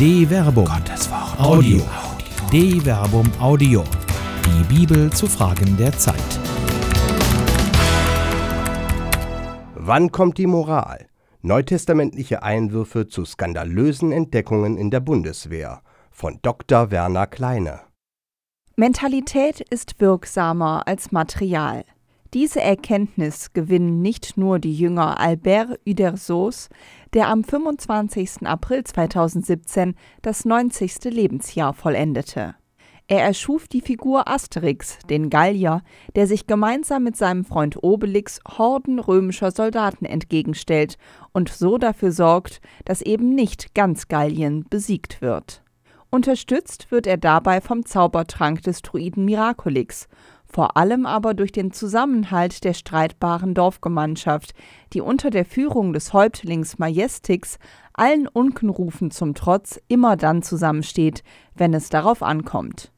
De Verbum. Gottes Wort. Audio. De Verbum Audio. Die Bibel zu Fragen der Zeit. Wann kommt die Moral? Neutestamentliche Einwürfe zu skandalösen Entdeckungen in der Bundeswehr von Dr. Werner Kleine. Mentalität ist wirksamer als Material. Diese Erkenntnis gewinnen nicht nur die Jünger Albert Udersos, der am 25. April 2017 das 90. Lebensjahr vollendete. Er erschuf die Figur Asterix, den Gallier, der sich gemeinsam mit seinem Freund Obelix Horden römischer Soldaten entgegenstellt und so dafür sorgt, dass eben nicht ganz Gallien besiegt wird. Unterstützt wird er dabei vom Zaubertrank des Druiden Miraculix vor allem aber durch den Zusammenhalt der streitbaren Dorfgemeinschaft, die unter der Führung des Häuptlings Majestix allen Unkenrufen zum Trotz immer dann zusammensteht, wenn es darauf ankommt.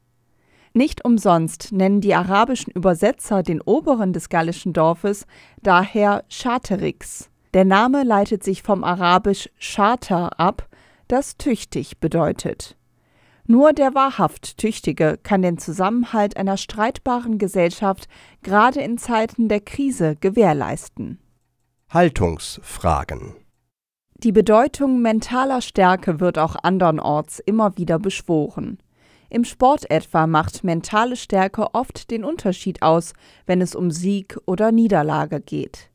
Nicht umsonst nennen die arabischen Übersetzer den Oberen des gallischen Dorfes daher Chaterix. Der Name leitet sich vom arabisch Charter ab, das tüchtig bedeutet. Nur der wahrhaft Tüchtige kann den Zusammenhalt einer streitbaren Gesellschaft gerade in Zeiten der Krise gewährleisten. Haltungsfragen Die Bedeutung mentaler Stärke wird auch andernorts immer wieder beschworen. Im Sport etwa macht mentale Stärke oft den Unterschied aus, wenn es um Sieg oder Niederlage geht.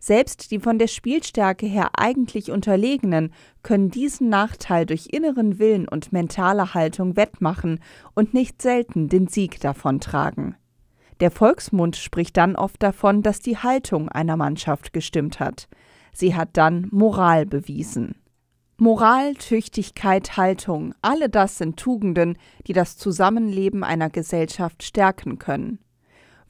Selbst die von der Spielstärke her eigentlich Unterlegenen können diesen Nachteil durch inneren Willen und mentale Haltung wettmachen und nicht selten den Sieg davontragen. Der Volksmund spricht dann oft davon, dass die Haltung einer Mannschaft gestimmt hat. Sie hat dann Moral bewiesen. Moral, Tüchtigkeit, Haltung, alle das sind Tugenden, die das Zusammenleben einer Gesellschaft stärken können.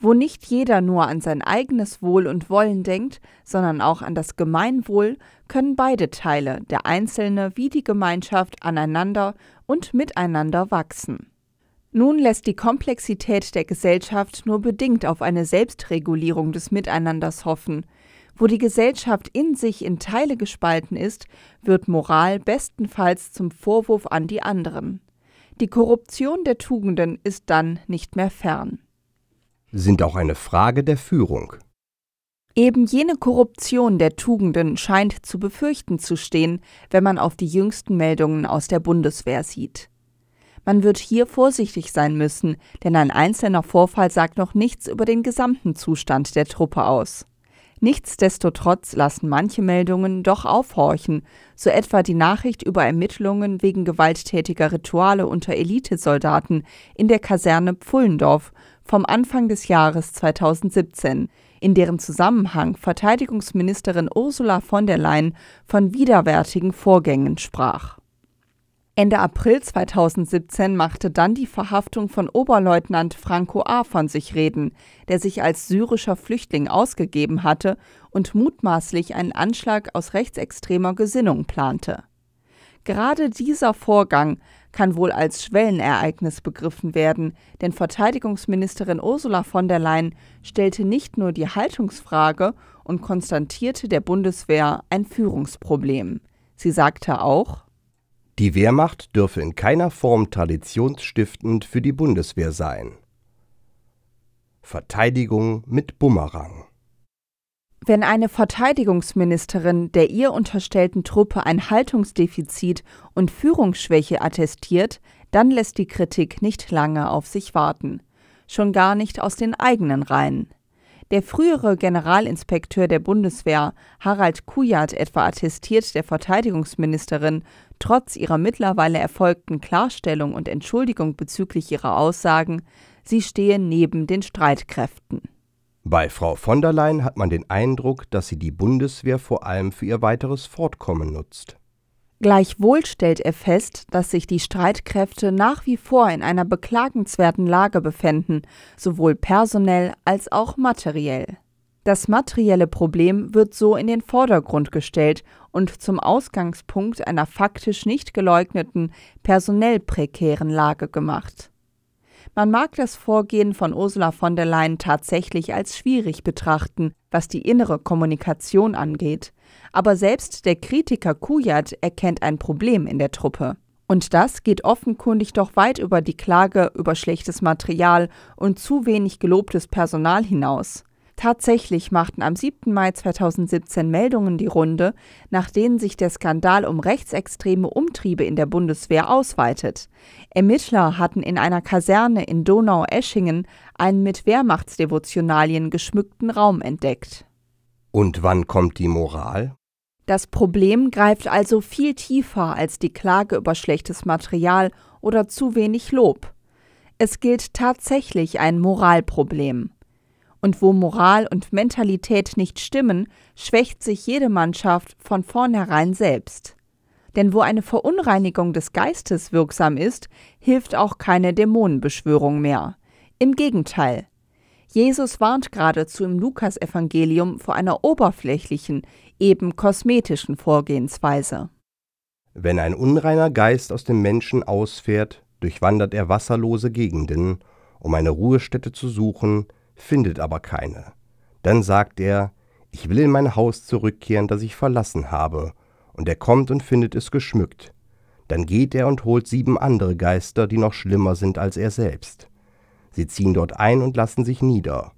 Wo nicht jeder nur an sein eigenes Wohl und Wollen denkt, sondern auch an das Gemeinwohl, können beide Teile, der Einzelne wie die Gemeinschaft, aneinander und miteinander wachsen. Nun lässt die Komplexität der Gesellschaft nur bedingt auf eine Selbstregulierung des Miteinanders hoffen. Wo die Gesellschaft in sich in Teile gespalten ist, wird Moral bestenfalls zum Vorwurf an die anderen. Die Korruption der Tugenden ist dann nicht mehr fern sind auch eine Frage der Führung. Eben jene Korruption der Tugenden scheint zu befürchten zu stehen, wenn man auf die jüngsten Meldungen aus der Bundeswehr sieht. Man wird hier vorsichtig sein müssen, denn ein einzelner Vorfall sagt noch nichts über den gesamten Zustand der Truppe aus. Nichtsdestotrotz lassen manche Meldungen doch aufhorchen, so etwa die Nachricht über Ermittlungen wegen gewalttätiger Rituale unter Elitesoldaten in der Kaserne Pfullendorf vom Anfang des Jahres 2017, in deren Zusammenhang Verteidigungsministerin Ursula von der Leyen von widerwärtigen Vorgängen sprach. Ende April 2017 machte dann die Verhaftung von Oberleutnant Franco A. von sich reden, der sich als syrischer Flüchtling ausgegeben hatte und mutmaßlich einen Anschlag aus rechtsextremer Gesinnung plante. Gerade dieser Vorgang kann wohl als Schwellenereignis begriffen werden, denn Verteidigungsministerin Ursula von der Leyen stellte nicht nur die Haltungsfrage und konstatierte der Bundeswehr ein Führungsproblem. Sie sagte auch, die Wehrmacht dürfe in keiner Form traditionsstiftend für die Bundeswehr sein. Verteidigung mit Bumerang. Wenn eine Verteidigungsministerin der ihr unterstellten Truppe ein Haltungsdefizit und Führungsschwäche attestiert, dann lässt die Kritik nicht lange auf sich warten. Schon gar nicht aus den eigenen Reihen. Der frühere Generalinspekteur der Bundeswehr, Harald Kujat, etwa attestiert der Verteidigungsministerin, trotz ihrer mittlerweile erfolgten Klarstellung und Entschuldigung bezüglich ihrer Aussagen, sie stehe neben den Streitkräften. Bei Frau von der Leyen hat man den Eindruck, dass sie die Bundeswehr vor allem für ihr weiteres Fortkommen nutzt. Gleichwohl stellt er fest, dass sich die Streitkräfte nach wie vor in einer beklagenswerten Lage befänden, sowohl personell als auch materiell. Das materielle Problem wird so in den Vordergrund gestellt und zum Ausgangspunkt einer faktisch nicht geleugneten, personell prekären Lage gemacht. Man mag das Vorgehen von Ursula von der Leyen tatsächlich als schwierig betrachten, was die innere Kommunikation angeht. Aber selbst der Kritiker Kujat erkennt ein Problem in der Truppe. Und das geht offenkundig doch weit über die Klage über schlechtes Material und zu wenig gelobtes Personal hinaus. Tatsächlich machten am 7. Mai 2017 Meldungen die Runde, nach denen sich der Skandal um rechtsextreme Umtriebe in der Bundeswehr ausweitet. Ermittler hatten in einer Kaserne in Donau-Eschingen einen mit Wehrmachtsdevotionalien geschmückten Raum entdeckt. Und wann kommt die Moral? Das Problem greift also viel tiefer als die Klage über schlechtes Material oder zu wenig Lob. Es gilt tatsächlich ein Moralproblem. Und wo Moral und Mentalität nicht stimmen, schwächt sich jede Mannschaft von vornherein selbst. Denn wo eine Verunreinigung des Geistes wirksam ist, hilft auch keine Dämonenbeschwörung mehr. Im Gegenteil. Jesus warnt geradezu im Lukasevangelium vor einer oberflächlichen, eben kosmetischen Vorgehensweise. Wenn ein unreiner Geist aus dem Menschen ausfährt, durchwandert er wasserlose Gegenden, um eine Ruhestätte zu suchen, findet aber keine. Dann sagt er, ich will in mein Haus zurückkehren, das ich verlassen habe, und er kommt und findet es geschmückt. Dann geht er und holt sieben andere Geister, die noch schlimmer sind als er selbst. Sie ziehen dort ein und lassen sich nieder.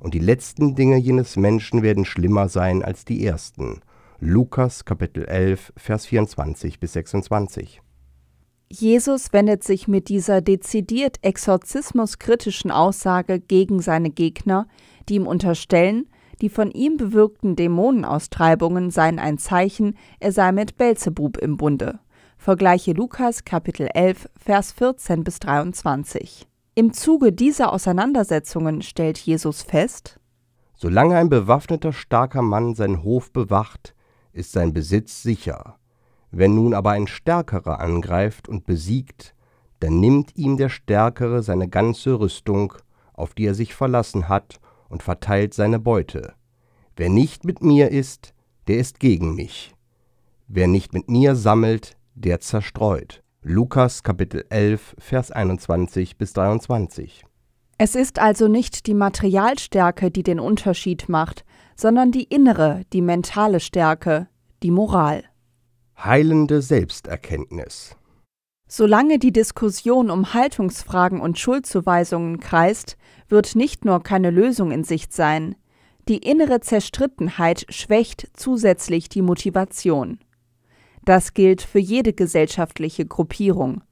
Und die letzten Dinge jenes Menschen werden schlimmer sein als die ersten. Lukas Kapitel 11, Vers 24 bis 26. Jesus wendet sich mit dieser dezidiert exorzismuskritischen Aussage gegen seine Gegner, die ihm unterstellen, die von ihm bewirkten Dämonenaustreibungen seien ein Zeichen, er sei mit Belzebub im Bunde. Vergleiche Lukas Kapitel 11 Vers 14 bis 23. Im Zuge dieser Auseinandersetzungen stellt Jesus fest: Solange ein bewaffneter starker Mann seinen Hof bewacht, ist sein Besitz sicher. Wenn nun aber ein Stärkerer angreift und besiegt, dann nimmt ihm der Stärkere seine ganze Rüstung, auf die er sich verlassen hat, und verteilt seine Beute. Wer nicht mit mir ist, der ist gegen mich. Wer nicht mit mir sammelt, der zerstreut. Lukas Kapitel 11, Vers 21 bis 23. Es ist also nicht die Materialstärke, die den Unterschied macht, sondern die innere, die mentale Stärke, die Moral. Heilende Selbsterkenntnis. Solange die Diskussion um Haltungsfragen und Schuldzuweisungen kreist, wird nicht nur keine Lösung in Sicht sein, die innere Zerstrittenheit schwächt zusätzlich die Motivation. Das gilt für jede gesellschaftliche Gruppierung.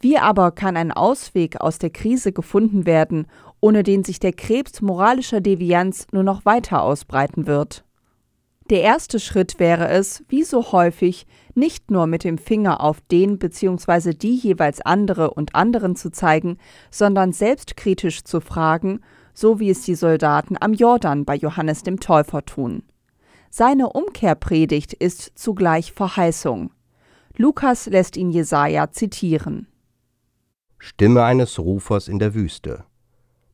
Wie aber kann ein Ausweg aus der Krise gefunden werden, ohne den sich der Krebs moralischer Devianz nur noch weiter ausbreiten wird? Der erste Schritt wäre es, wie so häufig, nicht nur mit dem Finger auf den bzw. die jeweils andere und anderen zu zeigen, sondern selbstkritisch zu fragen, so wie es die Soldaten am Jordan bei Johannes dem Täufer tun. Seine Umkehrpredigt ist zugleich Verheißung. Lukas lässt ihn Jesaja zitieren. Stimme eines Rufers in der Wüste.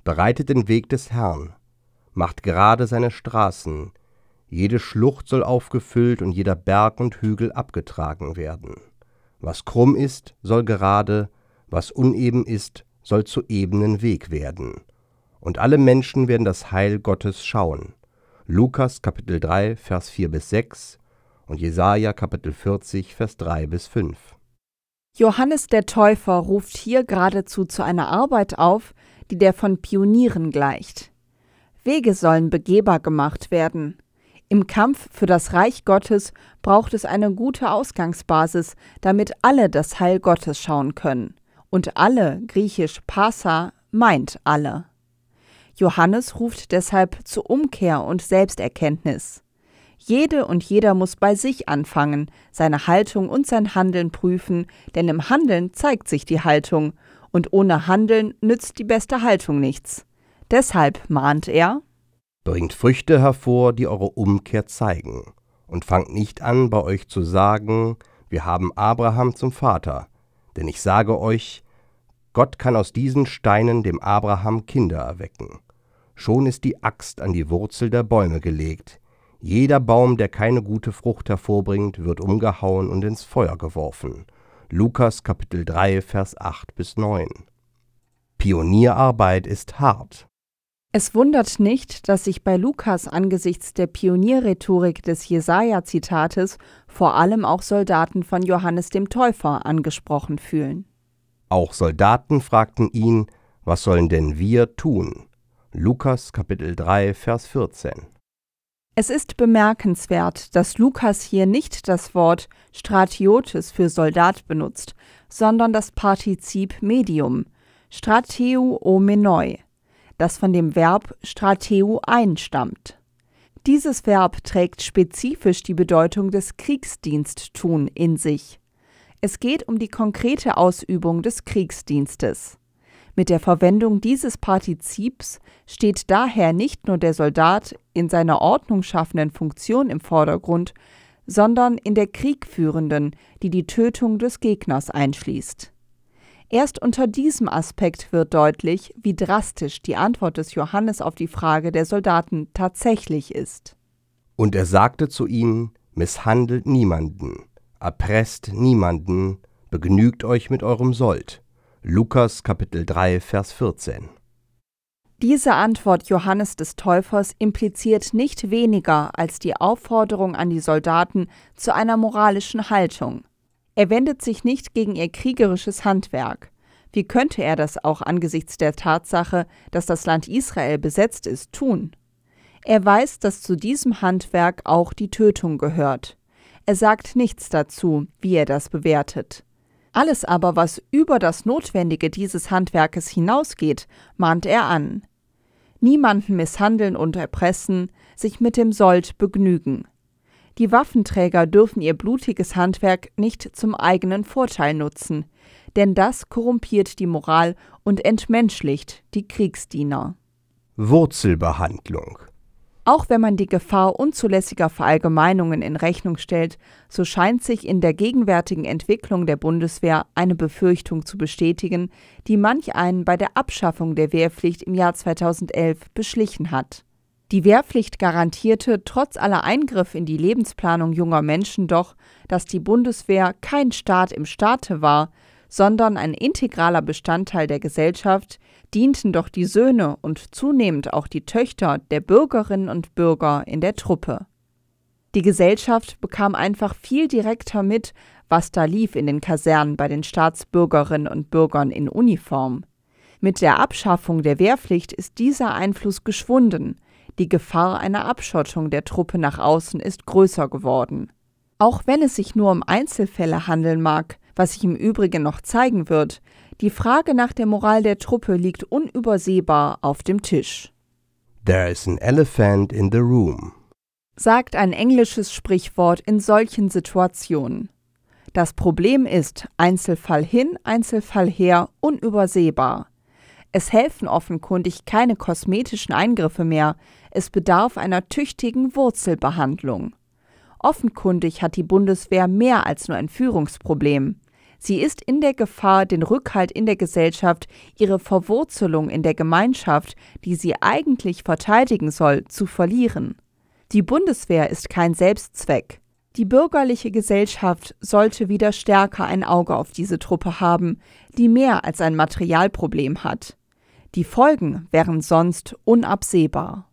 Bereitet den Weg des Herrn, macht gerade seine Straßen, jede Schlucht soll aufgefüllt und jeder Berg und Hügel abgetragen werden. Was krumm ist, soll gerade, was uneben ist, soll zu ebenen Weg werden. Und alle Menschen werden das Heil Gottes schauen. Lukas Kapitel 3, Vers 4 bis 6 und Jesaja Kapitel 40, Vers 3 bis 5. Johannes der Täufer ruft hier geradezu zu einer Arbeit auf, die der von Pionieren gleicht. Wege sollen begehbar gemacht werden. Im Kampf für das Reich Gottes braucht es eine gute Ausgangsbasis, damit alle das Heil Gottes schauen können. Und alle, griechisch Passa, meint alle. Johannes ruft deshalb zur Umkehr und Selbsterkenntnis. Jede und jeder muss bei sich anfangen, seine Haltung und sein Handeln prüfen, denn im Handeln zeigt sich die Haltung, und ohne Handeln nützt die beste Haltung nichts. Deshalb mahnt er Bringt Früchte hervor, die eure Umkehr zeigen, und fangt nicht an, bei euch zu sagen, wir haben Abraham zum Vater, denn ich sage euch, Gott kann aus diesen Steinen dem Abraham Kinder erwecken. Schon ist die Axt an die Wurzel der Bäume gelegt. Jeder Baum, der keine gute Frucht hervorbringt, wird umgehauen und ins Feuer geworfen. Lukas Kapitel 3, Vers 8 bis 9. Pionierarbeit ist hart. Es wundert nicht, dass sich bei Lukas angesichts der Pionierrhetorik des Jesaja-Zitates vor allem auch Soldaten von Johannes dem Täufer angesprochen fühlen. Auch Soldaten fragten ihn, was sollen denn wir tun? Lukas Kapitel 3, Vers 14. Es ist bemerkenswert, dass Lukas hier nicht das Wort Stratiotes für Soldat benutzt, sondern das Partizip Medium, strateu o menoi, das von dem Verb strateu einstammt. Dieses Verb trägt spezifisch die Bedeutung des Kriegsdiensttun in sich. Es geht um die konkrete Ausübung des Kriegsdienstes. Mit der Verwendung dieses Partizips steht daher nicht nur der Soldat in seiner ordnungsschaffenden Funktion im Vordergrund, sondern in der Kriegführenden, die die Tötung des Gegners einschließt. Erst unter diesem Aspekt wird deutlich, wie drastisch die Antwort des Johannes auf die Frage der Soldaten tatsächlich ist. Und er sagte zu ihnen, misshandelt niemanden, erpresst niemanden, begnügt euch mit eurem Sold. Lukas Kapitel 3 Vers 14 diese Antwort Johannes des Täufers impliziert nicht weniger als die Aufforderung an die Soldaten zu einer moralischen Haltung. Er wendet sich nicht gegen ihr kriegerisches Handwerk. Wie könnte er das auch angesichts der Tatsache, dass das Land Israel besetzt ist, tun? Er weiß, dass zu diesem Handwerk auch die Tötung gehört. Er sagt nichts dazu, wie er das bewertet. Alles aber, was über das Notwendige dieses Handwerkes hinausgeht, mahnt er an niemanden misshandeln und erpressen, sich mit dem Sold begnügen. Die Waffenträger dürfen ihr blutiges Handwerk nicht zum eigenen Vorteil nutzen, denn das korrumpiert die Moral und entmenschlicht die Kriegsdiener. Wurzelbehandlung auch wenn man die Gefahr unzulässiger Verallgemeinungen in Rechnung stellt, so scheint sich in der gegenwärtigen Entwicklung der Bundeswehr eine Befürchtung zu bestätigen, die manch einen bei der Abschaffung der Wehrpflicht im Jahr 2011 beschlichen hat. Die Wehrpflicht garantierte trotz aller Eingriffe in die Lebensplanung junger Menschen doch, dass die Bundeswehr kein Staat im Staate war, sondern ein integraler Bestandteil der Gesellschaft, dienten doch die Söhne und zunehmend auch die Töchter der Bürgerinnen und Bürger in der Truppe. Die Gesellschaft bekam einfach viel direkter mit, was da lief in den Kasernen bei den Staatsbürgerinnen und Bürgern in Uniform. Mit der Abschaffung der Wehrpflicht ist dieser Einfluss geschwunden, die Gefahr einer Abschottung der Truppe nach außen ist größer geworden. Auch wenn es sich nur um Einzelfälle handeln mag, was sich im Übrigen noch zeigen wird, die Frage nach der Moral der Truppe liegt unübersehbar auf dem Tisch. There is an elephant in the room, sagt ein englisches Sprichwort in solchen Situationen. Das Problem ist Einzelfall hin, Einzelfall her, unübersehbar. Es helfen offenkundig keine kosmetischen Eingriffe mehr, es bedarf einer tüchtigen Wurzelbehandlung. Offenkundig hat die Bundeswehr mehr als nur ein Führungsproblem. Sie ist in der Gefahr, den Rückhalt in der Gesellschaft, ihre Verwurzelung in der Gemeinschaft, die sie eigentlich verteidigen soll, zu verlieren. Die Bundeswehr ist kein Selbstzweck. Die bürgerliche Gesellschaft sollte wieder stärker ein Auge auf diese Truppe haben, die mehr als ein Materialproblem hat. Die Folgen wären sonst unabsehbar.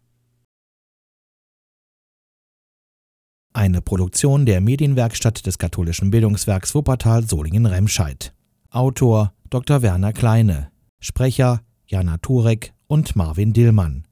Eine Produktion der Medienwerkstatt des katholischen Bildungswerks Wuppertal Solingen-Remscheid. Autor Dr. Werner Kleine. Sprecher Jana Turek und Marvin Dillmann.